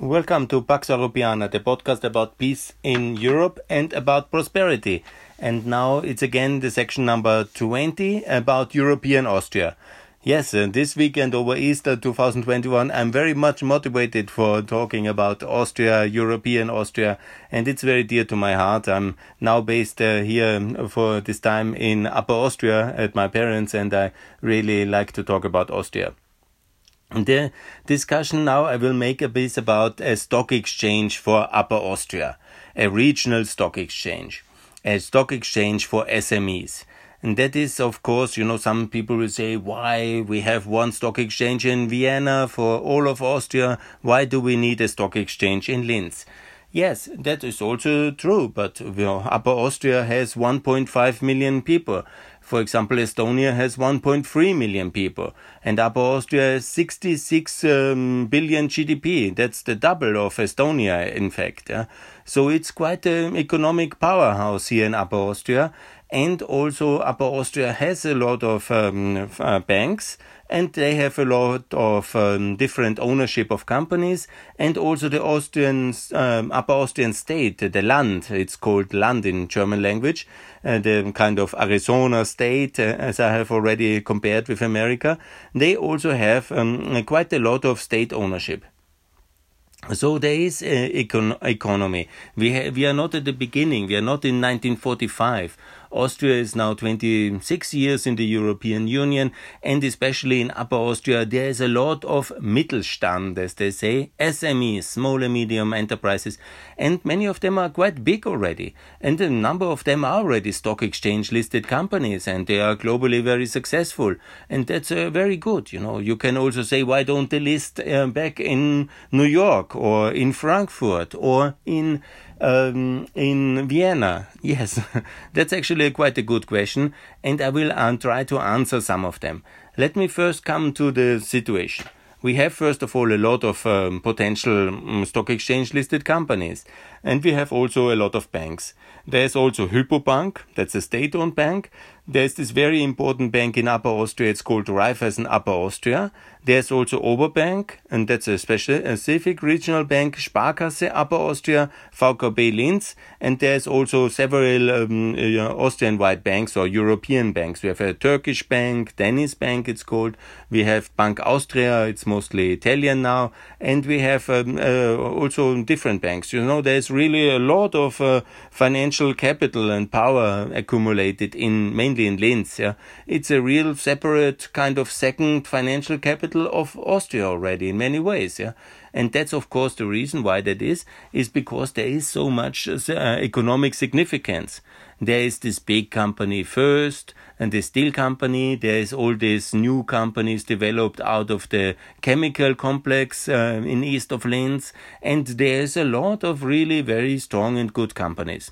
Welcome to Pax Europiana, the podcast about peace in Europe and about prosperity. And now it's again the section number 20 about European Austria. Yes, uh, this weekend over Easter 2021, I'm very much motivated for talking about Austria, European Austria, and it's very dear to my heart. I'm now based uh, here for this time in Upper Austria at my parents, and I really like to talk about Austria. The discussion now I will make a bit about a stock exchange for Upper Austria, a regional stock exchange, a stock exchange for SMEs. And that is, of course, you know, some people will say, why we have one stock exchange in Vienna for all of Austria? Why do we need a stock exchange in Linz? Yes, that is also true, but you know, Upper Austria has 1.5 million people. For example, Estonia has 1.3 million people, and Upper Austria has 66 um, billion GDP. That's the double of Estonia, in fact. Yeah? So it's quite an economic powerhouse here in Upper Austria. And also, Upper Austria has a lot of um, uh, banks and they have a lot of um, different ownership of companies and also the Austrian um, Upper Austrian state, the Land, it's called Land in German language, uh, the kind of Arizona state, uh, as I have already compared with America, they also have um, quite a lot of state ownership. So there is econ- economy. We ha- we are not at the beginning. We are not in 1945 Austria is now 26 years in the European Union, and especially in Upper Austria, there is a lot of Mittelstand, as they say, SMEs, small and medium enterprises, and many of them are quite big already. And a number of them are already stock exchange listed companies, and they are globally very successful. And that's uh, very good. You know, you can also say, why don't they list uh, back in New York or in Frankfurt or in um, in Vienna? Yes, that's actually quite a good question, and I will uh, try to answer some of them. Let me first come to the situation. We have, first of all, a lot of um, potential um, stock exchange listed companies, and we have also a lot of banks. There's also Hypo Bank, that's a state owned bank. There's this very important bank in Upper Austria, it's called Raiffeisen Upper Austria. There's also Oberbank, and that's a special specific regional bank, Sparkasse Upper Austria, VKB Linz, and there's also several um, uh, Austrian-wide banks or European banks. We have a Turkish bank, Danish DenizBank it's called. We have Bank Austria, it's mostly Italian now, and we have um, uh, also different banks. You know, there's really a lot of uh, financial capital and power accumulated in mainly in Linz. Yeah, it's a real separate kind of second financial capital of Austria already in many ways. Yeah, and that's of course the reason why that is is because there is so much uh, economic significance. There is this big company Voest, and the steel company. There is all these new companies developed out of the chemical complex uh, in east of Linz, and there is a lot of really very strong and good companies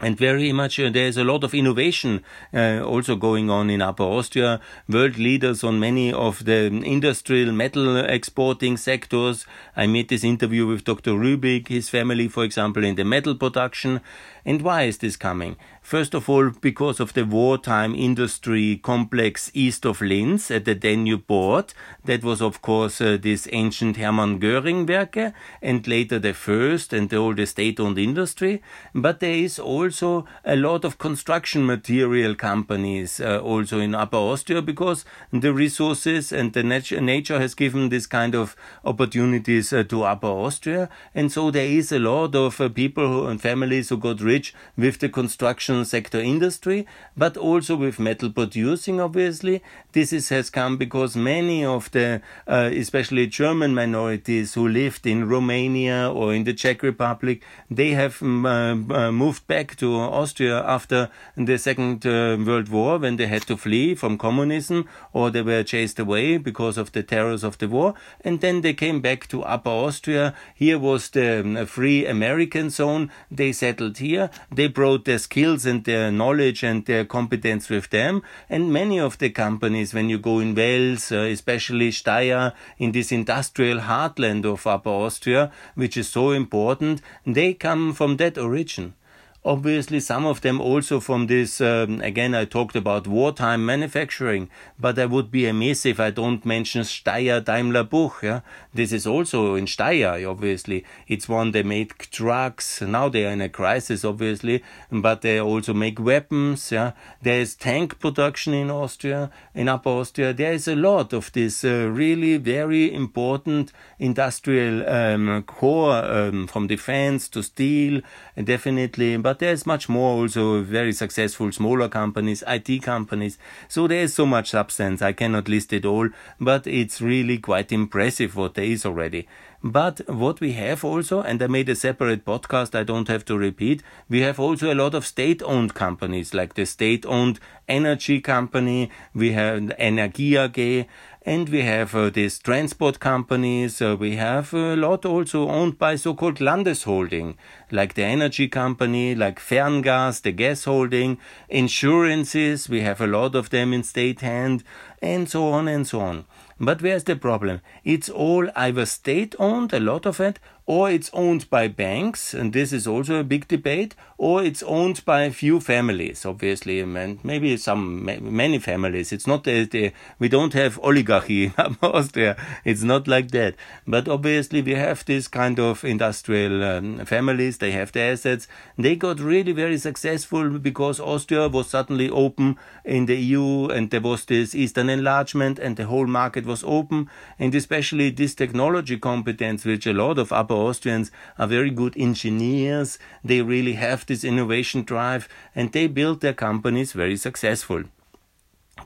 and very much uh, there's a lot of innovation uh, also going on in Upper Austria. World leaders on many of the industrial metal exporting sectors. I made this interview with Dr. Rübig, his family, for example, in the metal production. And why is this coming? First of all, because of the wartime industry complex east of Linz at the Danube port. That was, of course, uh, this ancient Hermann Göring Werke and later the Voest and the oldest state owned industry. But there is also a lot of construction material companies uh, also in Upper Austria because the resources and the nat- nature has given this kind of opportunities uh, to Upper Austria. And so there is a lot of uh, people who, and families who got rich with the construction sector industry, but also with metal producing, obviously. This is, has come because many of the, uh, especially German minorities who lived in Romania or in the Czech Republic, they have um, uh, moved back to Austria after the Second uh, World War when they had to flee from communism or they were chased away because of the terrors of the war. And then they came back to Upper Austria. Here was the um, free American zone. They settled here. They brought their skills skills and their knowledge and their competence with them. And many of the companies, when you go in Wels, uh, especially Steyr, in this industrial heartland of Upper Austria, which is so important, they come from that origin. Obviously, some of them also from this, um, again, I talked about wartime manufacturing, but I would be amiss if I don't mention Steyr Daimler Puch. Yeah? This is also in Steyr, obviously. It's one they make trucks. Now they are in a crisis, obviously, but they also make weapons. Yeah? There is tank production in Austria, in Upper Austria. There is a lot of this uh, really very important industrial um, core um, from defense to steel, definitely. But there's much more also very successful smaller companies, IT companies. So there's so much substance. I cannot list it all, but it's really quite impressive what there is already. But what we have also, and I made a separate podcast, I don't have to repeat, we have also a lot of state owned companies, like the state owned energy company, we have Energie AG, and we have uh, these transport companies. Uh, we have a lot also owned by so-called Landesholding, like the energy company, like Ferngas, the gas holding, insurances. We have a lot of them in state hand, and so on and so on. But where's the problem? It's all either state owned, a lot of it, or it's owned by banks, and this is also a big debate, or it's owned by a few families, obviously, and maybe some many families. It's not the we don't have oligarchy in Austria. It's not like that. But obviously, we have this kind of industrial um, families. They have the assets. They got really very successful because Austria was suddenly open in the EU, and there was this Eastern enlargement, and the whole market was open, and especially this technology competence, which a lot of upper Austrians are very good engineers. They really have this innovation drive and they build their companies very successful.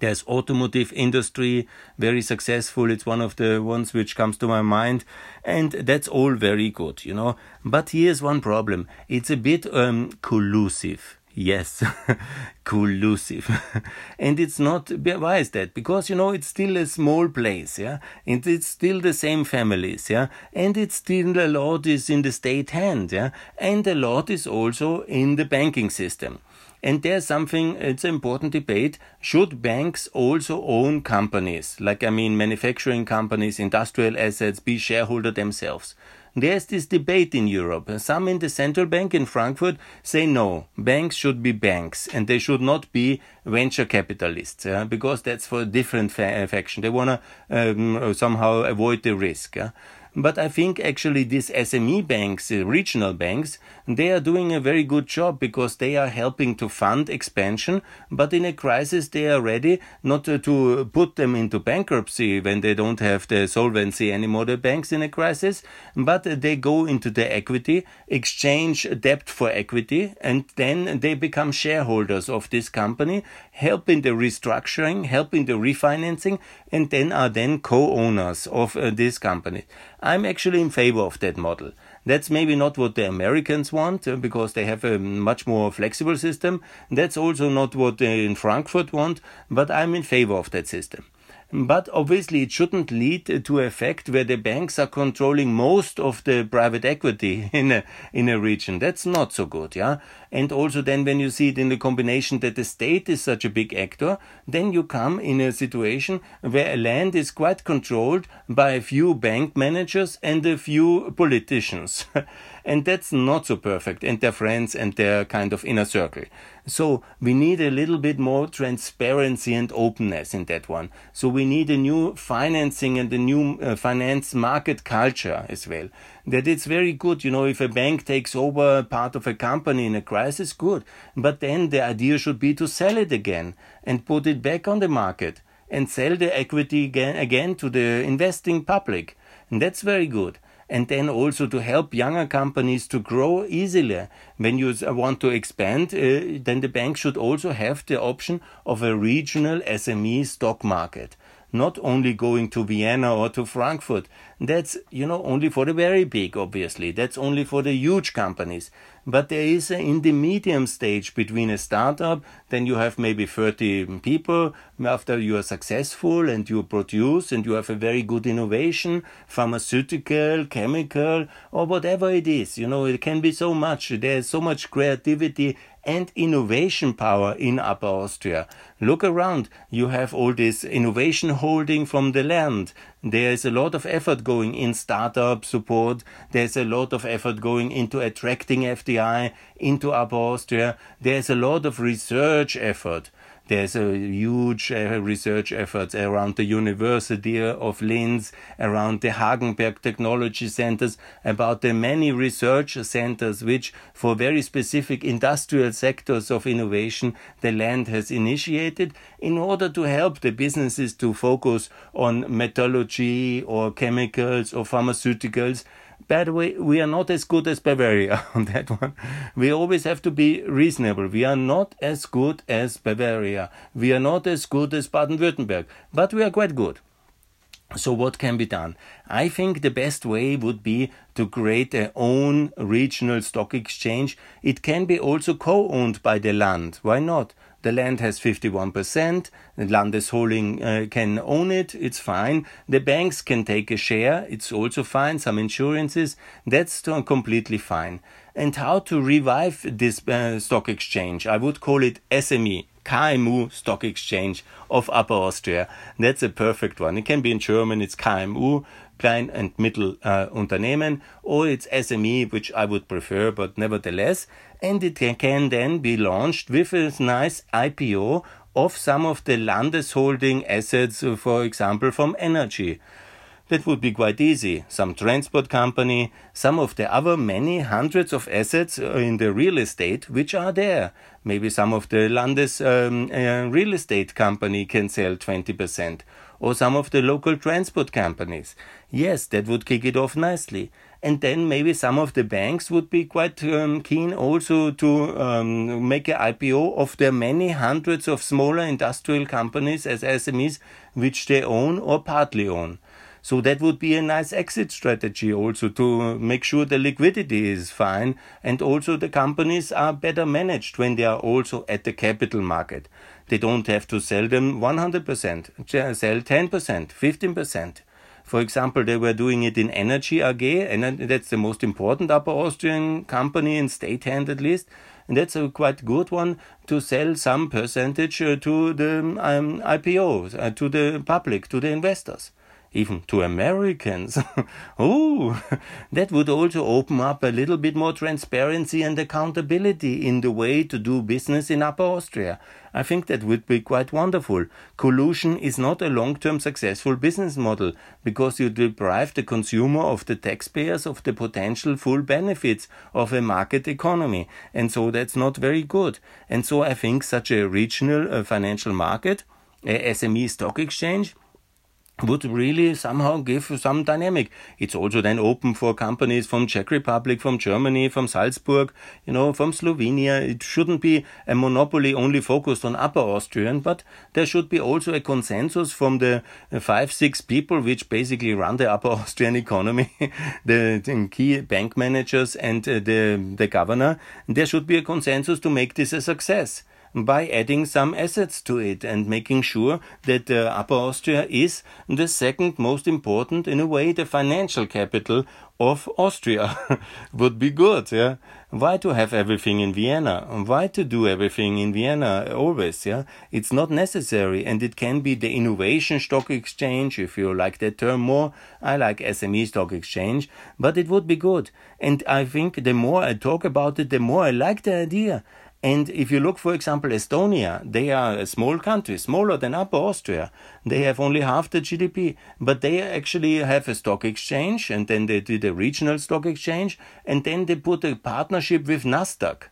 There's automotive industry, very successful. It's one of the ones which comes to my mind. And that's all very good, you know. But here's one problem. It's a bit um, collusive. Yes, collusive. and it's not, why is that? Because, you know, it's still a small place, yeah? And it's still the same families, yeah? And it's still a lot is in the state hand, yeah? And a lot is also in the banking system. And there's something, it's an important debate. Should banks also own companies? Like, I mean, manufacturing companies, industrial assets, be shareholder themselves? There's this debate in Europe. Some in the central bank in Frankfurt say no, banks should be banks and they should not be venture capitalists because that's for a different fa- faction. They want to um, somehow avoid the risk. But I think actually these SME banks, regional banks, they are doing a very good job because they are helping to fund expansion. But in a crisis, they are ready not to, put them into bankruptcy when they don't have the solvency anymore, the banks in a crisis, but they go into the equity, exchange debt for equity, and then they become shareholders of this company, helping the restructuring, helping the refinancing, and then are then co-owners of uh, this company. I'm actually in favor of that model. That's maybe not what the Americans want uh, because they have a much more flexible system. That's also not what they in Frankfurt want, but I'm in favor of that system. But obviously, it shouldn't lead to a fact where the banks are controlling most of the private equity in a, in a region. That's not so good, yeah? And also then when you see it in the combination that the state is such a big actor, then you come in a situation where a land is quite controlled by a few bank managers and a few politicians. and that's not so perfect, and their friends and their kind of inner circle. So we need a little bit more transparency and openness in that one. So we need a new financing and a new uh, finance market culture as well. That it's very good, you know, if a bank takes over part of a company in a crisis, good. But then the idea should be to sell it again and put it back on the market and sell the equity again, again to the investing public. And that's very good and then also to help younger companies to grow easily. When you want to expand, uh, then the bank should also have the option of a regional SME stock market not only going to Vienna or to Frankfurt. That's, you know, only for the very big, obviously. That's only for the huge companies. But there is a, in the medium stage between a startup, then you have maybe 30 people. After you are successful and you produce and you have a very good innovation, pharmaceutical, chemical, or whatever it is. You know, it can be so much. There's so much creativity and innovation power in Upper Austria. Look around. You have all this innovation holding from the land. There is a lot of effort going in startup support. There's a lot of effort going into attracting FDI into Upper Austria. There's a lot of research effort. There's a huge uh, research efforts around the University of Linz, around the Hagenberg Technology Centers, about the many research centers which, for very specific industrial sectors of innovation, the land has initiated in order to help the businesses to focus on metallurgy or chemicals or pharmaceuticals the way, we are not as good as Bavaria on that one. We always have to be reasonable. We are not as good as Bavaria. We are not as good as Baden Württemberg, but we are quite good. So, what can be done? I think the best way would be to create a own regional stock exchange. It can be also co owned by the land. Why not? The land has 51%. The Landesholding uh, can own it. It's fine. The banks can take a share. It's also fine. Some insurances. That's completely fine. And how to revive this uh, stock exchange? I would call it SME. KMU Stock Exchange of Upper Austria. That's a perfect one. It can be in German, it's KMU, Klein and Mittel uh, Unternehmen, or it's SME, which I would prefer, but nevertheless. And it can then be launched with a nice IPO of some of the Landesholding assets, uh, for example, from energy. That would be quite easy. Some transport company, some of the other many hundreds of assets uh, in the real estate which are there. Maybe some of the Landes um, uh, real estate company can sell 20% or some of the local transport companies. Yes, that would kick it off nicely. And then maybe some of the banks would be quite um, keen also to um, make an IPO of their many hundreds of smaller industrial companies as SMEs which they own or partly own. So that would be a nice exit strategy also to make sure the liquidity is fine and also the companies are better managed when they are also at the capital market. They don't have to sell them 100%, sell 10%, 15%. For example, they were doing it in Energie AG, and that's the most important Upper Austrian company in state hand at least. And that's a quite good one to sell some percentage uh, to the um, IPO, uh, to the public, to the investors even to Americans. oh, that would also open up a little bit more transparency and accountability in the way to do business in Upper Austria. I think that would be quite wonderful. Collusion is not a long term successful business model because you deprive the consumer of the taxpayers of the potential full benefits of a market economy. And so that's not very good. And so I think such a regional uh, financial market, a SME stock exchange, would really somehow give some dynamic. It's also then open for companies from Czech Republic, from Germany, from Salzburg, you know, from Slovenia. It shouldn't be a monopoly only focused on Upper Austrian, but there should be also a consensus from the five, six people which basically run the Upper Austrian economy, the, the, key bank managers and uh, the, the governor. There should be a consensus to make this a success by adding some assets to it and making sure that uh, Upper Austria is the second most important, in a way, the financial capital of Austria. Would be good, yeah. Why to have everything in Vienna? Why to do everything in Vienna always, yeah? It's not necessary and it can be the innovation stock exchange if you like that term more. I like SME stock exchange, but it would be good. And I think the more I talk about it, the more I like the idea. And if you look, for example, Estonia, they are a small country, smaller than Upper Austria. They have only half the GDP, but they actually have a stock exchange, and then they did a regional stock exchange, and then they put a partnership with Nasdaq.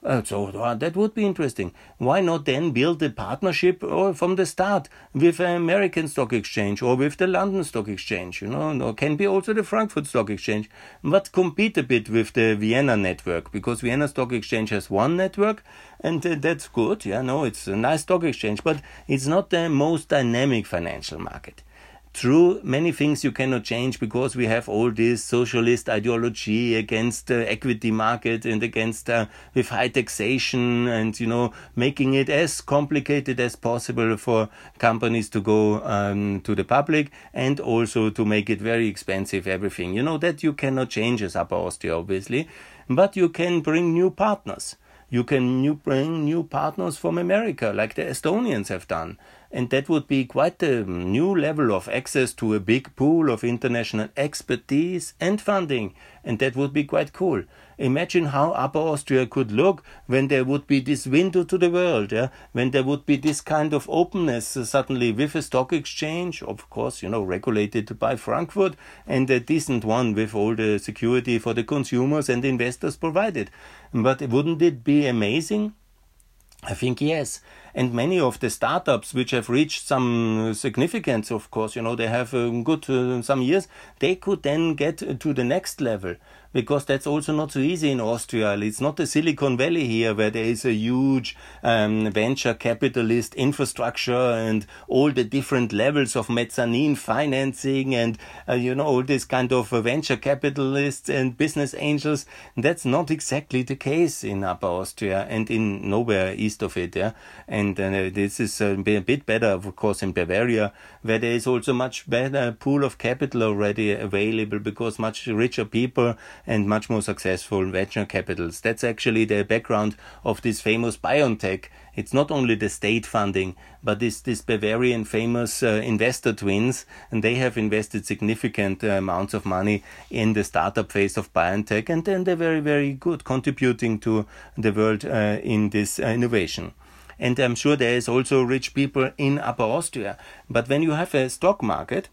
Uh, so uh, that would be interesting. Why not then build a partnership or uh, from the start with an American Stock Exchange or with the London Stock Exchange? You know, or can be also the Frankfurt Stock Exchange, but compete a bit with the Vienna network because Vienna Stock Exchange has one network, and uh, that's good. Yeah, no, it's a nice stock exchange, but it's not the most dynamic financial market. True, many things you cannot change because we have all this socialist ideology against the equity market and against uh, with high taxation and you know making it as complicated as possible for companies to go um, to the public and also to make it very expensive everything. You know that you cannot change as Upper Austria obviously, but you can bring new partners. You can new, bring new partners from America, like the Estonians have done. And that would be quite a new level of access to a big pool of international expertise and funding. And that would be quite cool. Imagine how Upper Austria could look when there would be this window to the world, yeah? when there would be this kind of openness uh, suddenly with a stock exchange, of course, you know, regulated by Frankfurt, and a decent one with all the security for the consumers and investors provided. But wouldn't it be amazing? I think yes. And many of the startups which have reached some significance, of course, you know, they have um, good uh, some years, they could then get to the next level because that's also not so easy in Austria. It's not the Silicon Valley here where there is a huge um, venture capitalist infrastructure and all the different levels of mezzanine financing and, uh, you know, all this kind of uh, venture capitalists and business angels. That's not exactly the case in Upper Austria and in nowhere east of it. Yeah. And uh, this is uh, a bit better, of course, in Bavaria, where there is also much better pool of capital already available because much richer people and much more successful venture capitals. That's actually the background of this famous BioNTech. It's not only the state funding, but this, this Bavarian famous uh, investor twins, and they have invested significant uh, amounts of money in the startup phase of BioNTech, and then they're very, very good contributing to the world uh, in this uh, innovation. And I'm sure there is also rich people in Upper Austria. But when you have a stock market,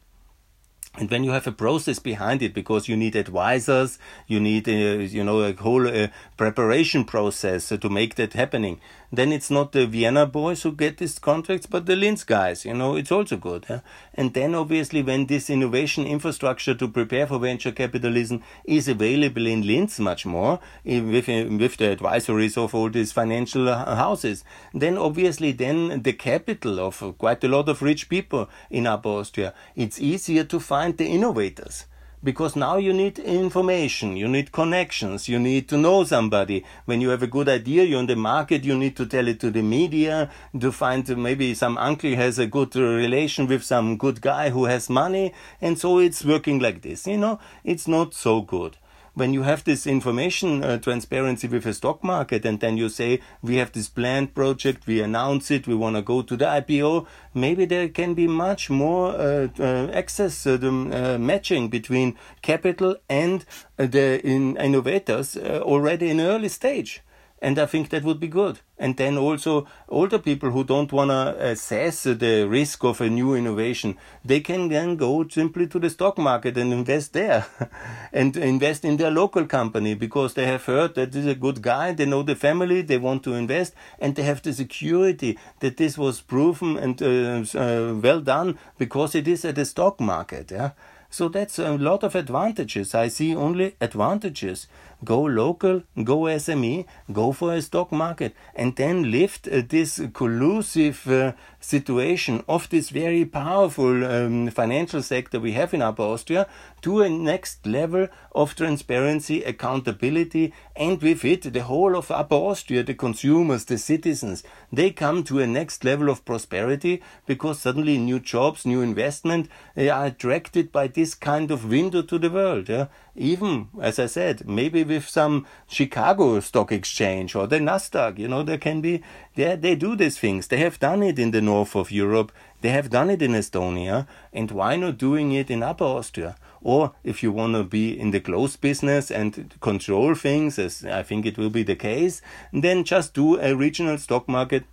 and when you have a process behind it, because you need advisors, you need, uh, you know, a whole uh, preparation process to make that happening then it's not the Vienna boys who get these contracts, but the Linz guys. You know, it's also good. And then obviously, when this innovation infrastructure to prepare for venture capitalism is available in Linz much more, eh, with, eh, with the advisories of all these financial uh, houses, then obviously, then the capital of quite a lot of rich people in Upper Austria, it's easier to find the innovators because now you need information, you need connections, you need to know somebody. When you have a good idea, you're in the market, you need to tell it to the media, to find maybe some uncle has a good relation with some good guy who has money, and so it's working like this. You know, it's not so good when you have this information uh, transparency with a stock market and then you say we have this planned project we announce it we want to go to the ipo maybe there can be much more uh, uh, access uh, the uh, matching between capital and uh, the in innovators already in early stage and I think that would be good. And then also older people who don't want to assess the risk of a new innovation, they can then go simply to the stock market and invest there and invest in their local company because they have heard that this is a good guy, they know the family, they want to invest and they have the security that this was proven and uh, uh, well done because it is at the stock market. Yeah. So that's a lot of advantages. I see only advantages go local, go SME, go for a stock market, and then lift uh, this collusive uh, situation of this very powerful um, financial sector we have in Upper Austria to a next level of transparency, accountability, and with it, the whole of Upper Austria, the consumers, the citizens, they come to a next level of prosperity because suddenly new jobs, new investment, they are attracted by this kind of window to the world. Yeah? Even, as I said, maybe with some Chicago Stock Exchange or the Nasdaq, you know, there can be, they, they do these things. They have done it in the north of Europe. They have done it in Estonia. And why not doing it in Upper Austria? Or if you want to be in the closed business and control things, as I think it will be the case, then just do a regional stock market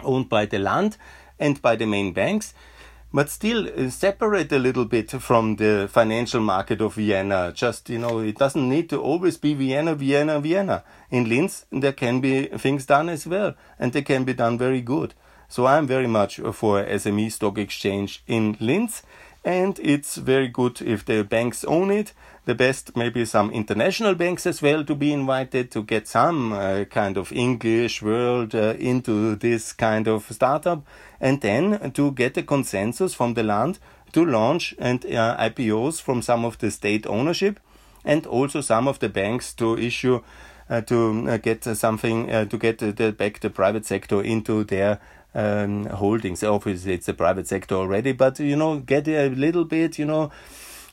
owned by the land and by the main banks but still uh, separate a little bit from the financial market of Vienna. Just, you know, it doesn't need to always be Vienna, Vienna, Vienna. In Linz, there can be things done as well, and they can be done very good. So I'm very much for SME stock exchange in Linz, and it's very good if the banks own it. The best maybe some international banks as well to be invited to get some uh, kind of English world uh, into this kind of startup. And then to get a consensus from the land to launch and uh, IPOs from some of the state ownership and also some of the banks to issue uh, to uh, get something uh, to get the, back the private sector into their um, holdings. Obviously, it's the private sector already, but you know, get a little bit, you know,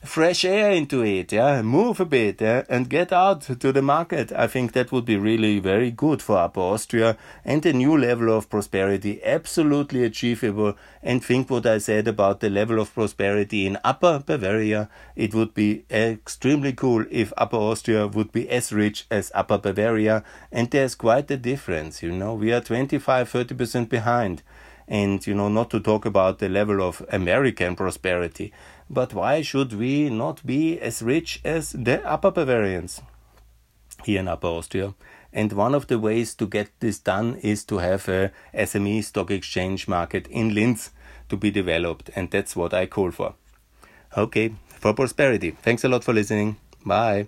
fresh air into it, yeah, move a bit, yeah, and get out to the market. I think that would be really very good for Upper Austria and a new level of prosperity, absolutely achievable. And think what I said about the level of prosperity in Upper Bavaria. It would be extremely cool if Upper Austria would be as rich as Upper Bavaria. And there's quite a difference, you know, we are 25 30% behind and you know not to talk about the level of American prosperity. But why should we not be as rich as the Upper Bavarians here in Upper Austria? And one of the ways to get this done is to have a SME stock exchange market in Linz to be developed, and that's what I call for. Okay, for prosperity. Thanks a lot for listening. Bye.